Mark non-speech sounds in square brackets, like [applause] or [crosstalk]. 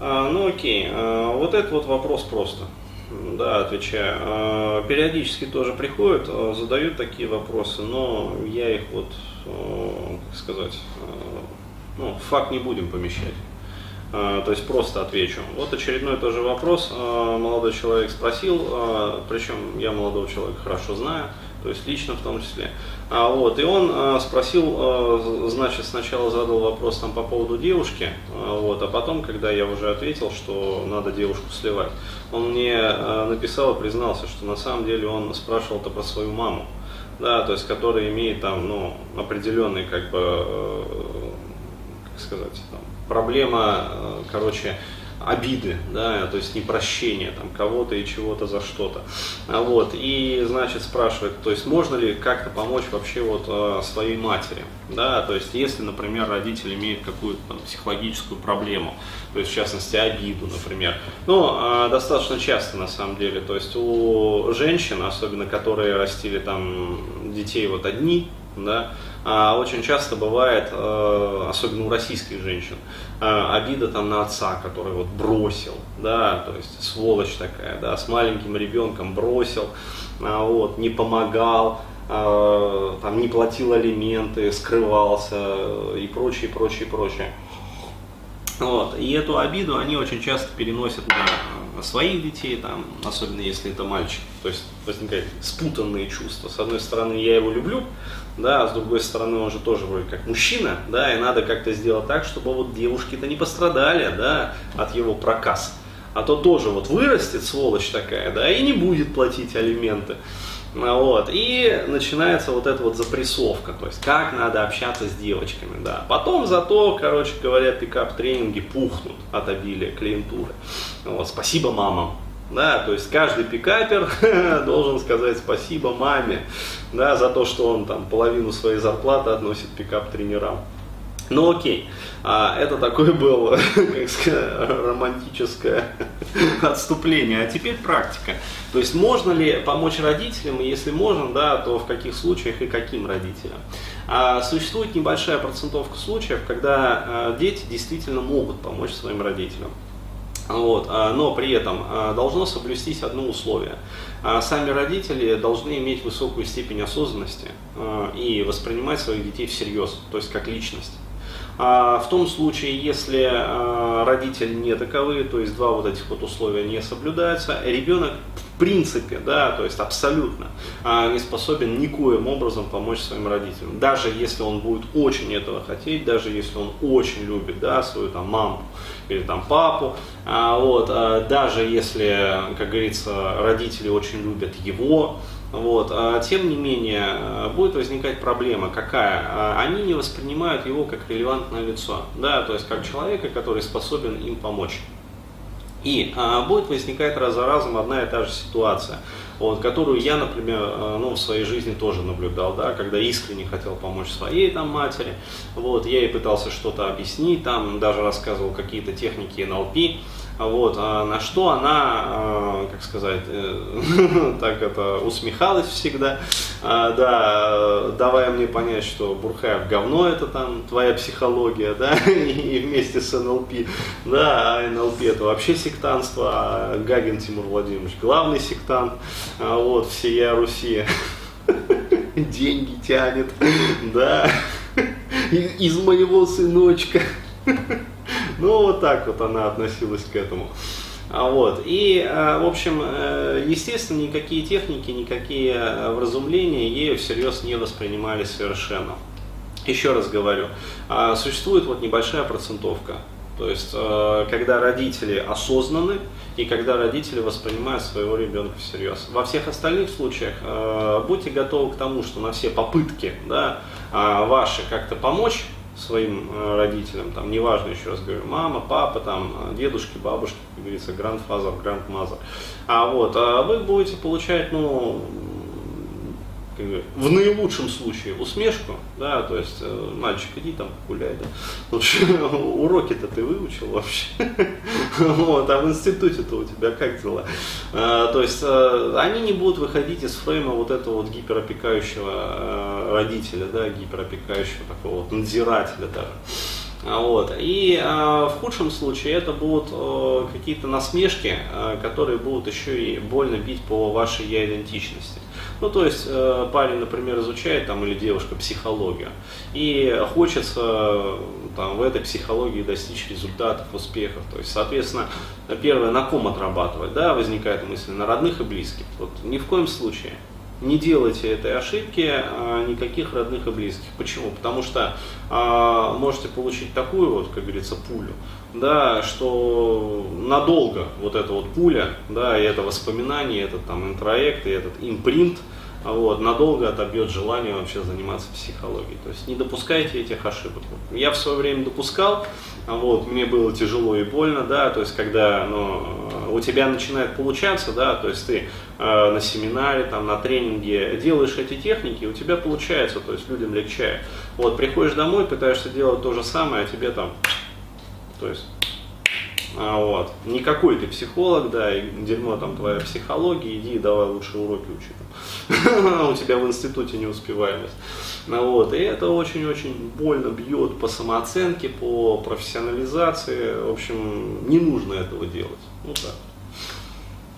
А, ну окей, а, вот это вот вопрос просто. Да, отвечаю. А, периодически тоже приходят, задают такие вопросы, но я их вот, как сказать, ну, факт не будем помещать. То есть просто отвечу. Вот очередной тоже вопрос. Молодой человек спросил, причем я молодого человека хорошо знаю, то есть лично в том числе. Вот, и он спросил, значит, сначала задал вопрос там по поводу девушки, вот, а потом, когда я уже ответил, что надо девушку сливать, он мне написал и признался, что на самом деле он спрашивал-то про свою маму, да, то есть, которая имеет там, ну, определенный, как бы, как сказать, там, проблема, э, короче, обиды, да, то есть непрощение там кого-то и чего-то за что-то. А вот, и, значит, спрашивает, то есть можно ли как-то помочь вообще вот э, своей матери, да, то есть если, например, родитель имеет какую-то там, психологическую проблему, то есть в частности обиду, например, ну, достаточно часто на самом деле, то есть у женщин, особенно которые растили там детей вот одни, да, а очень часто бывает, э, особенно у российских женщин, э, обида там на отца, который вот бросил, да, то есть сволочь такая, да, с маленьким ребенком бросил, а, вот, не помогал, э, там не платил алименты, скрывался и прочее, прочее, прочее. Вот. И эту обиду они очень часто переносят на своих детей, там, особенно если это мальчик. То есть возникают спутанные чувства. С одной стороны, я его люблю, да, а с другой стороны, он же тоже вроде как мужчина, да, и надо как-то сделать так, чтобы вот девушки-то не пострадали, да, от его проказ. А то тоже вот вырастет сволочь такая, да, и не будет платить алименты. Вот. И начинается вот эта вот запрессовка, то есть как надо общаться с девочками, да. Потом зато, короче говоря, пикап-тренинги пухнут от обилия клиентуры. Вот. Спасибо мамам, да, то есть каждый пикапер [laughs] должен сказать спасибо маме, да, за то, что он там половину своей зарплаты относит пикап-тренерам. Ну окей, а, это такое было, [laughs] как сказать, романтическое [laughs] отступление. А теперь практика. То есть можно ли помочь родителям, и если можно, да, то в каких случаях и каким родителям? А, существует небольшая процентовка случаев, когда а, дети действительно могут помочь своим родителям. Вот, а, но при этом а, должно соблюстись одно условие. А, сами родители должны иметь высокую степень осознанности и воспринимать своих детей всерьез, то есть как личность. А в том случае, если а, родители не таковы, то есть два вот этих вот условия не соблюдаются, ребенок в принципе, да, то есть абсолютно а, не способен никоим образом помочь своим родителям. Даже если он будет очень этого хотеть, даже если он очень любит, да, свою там маму или там папу, вот, даже если, как говорится, родители очень любят его, вот. А, тем не менее, а, будет возникать проблема какая? А, они не воспринимают его как релевантное лицо, да, то есть как человека, который способен им помочь. И а, будет возникать раз за разом одна и та же ситуация, вот, которую я, например, ну, в своей жизни тоже наблюдал, да, когда искренне хотел помочь своей там матери, вот, я ей пытался что-то объяснить, там даже рассказывал какие-то техники НЛП, вот, на что она, сказать, э, [laughs] так это усмехалась всегда, а, да, давая мне понять, что Бурхаев говно это там твоя психология, да, [laughs] и вместе с НЛП, да, а НЛП это вообще сектанство, а Гагин Тимур Владимирович главный сектант, а вот, всея Руси [laughs] деньги тянет, да, из моего сыночка. Ну, вот так вот она относилась к этому. А вот. И, э, в общем, э, естественно, никакие техники, никакие э, вразумления ею всерьез не воспринимались совершенно. Еще раз говорю, а, существует вот небольшая процентовка. То есть, когда родители осознаны и когда родители воспринимают своего ребенка всерьез. Во всех остальных случаях будьте готовы к тому, что на все попытки да, ваши как-то помочь своим э, родителям, там, неважно, еще раз говорю, мама, папа, там, дедушки, бабушки, как говорится, grandfather, grandmother, а вот, а вы будете получать, ну, в наилучшем случае усмешку, да, то есть, э, мальчик, иди там гуляй, да, лучше [laughs] уроки-то ты выучил вообще, [laughs] вот, а в институте-то у тебя как дела, а, то есть, э, они не будут выходить из фрейма вот этого вот гиперопекающего э, родителя, да, гиперопекающего такого вот надзирателя даже, А, вот. И э, в худшем случае это будут э, какие-то насмешки, э, которые будут еще и больно бить по вашей я-идентичности. Ну, то есть э, парень, например, изучает там или девушка психологию, и хочется там, в этой психологии достичь результатов, успехов. То есть, соответственно, первое, на ком отрабатывать, да, возникает мысль, на родных и близких. Вот ни в коем случае не делайте этой ошибки а, никаких родных и близких. Почему? Потому что а, можете получить такую вот, как говорится, пулю, да, что надолго вот эта вот пуля, да, и это воспоминание, этот там интроект, и этот импринт, вот, надолго отобьет желание вообще заниматься психологией. То есть не допускайте этих ошибок. Я в свое время допускал, вот, мне было тяжело и больно, да, то есть когда ну, у тебя начинает получаться, да, то есть ты э, на семинаре, там, на тренинге делаешь эти техники, у тебя получается, то есть людям легче. Вот, приходишь домой, пытаешься делать то же самое, а тебе там, то есть а, вот. Никакой ты психолог, да, и дерьмо там твоя психология, иди давай лучше уроки учи. [laughs] У тебя в институте неуспеваемость. Ну, вот. И это очень-очень больно бьет по самооценке, по профессионализации. В общем, не нужно этого делать. Ну так.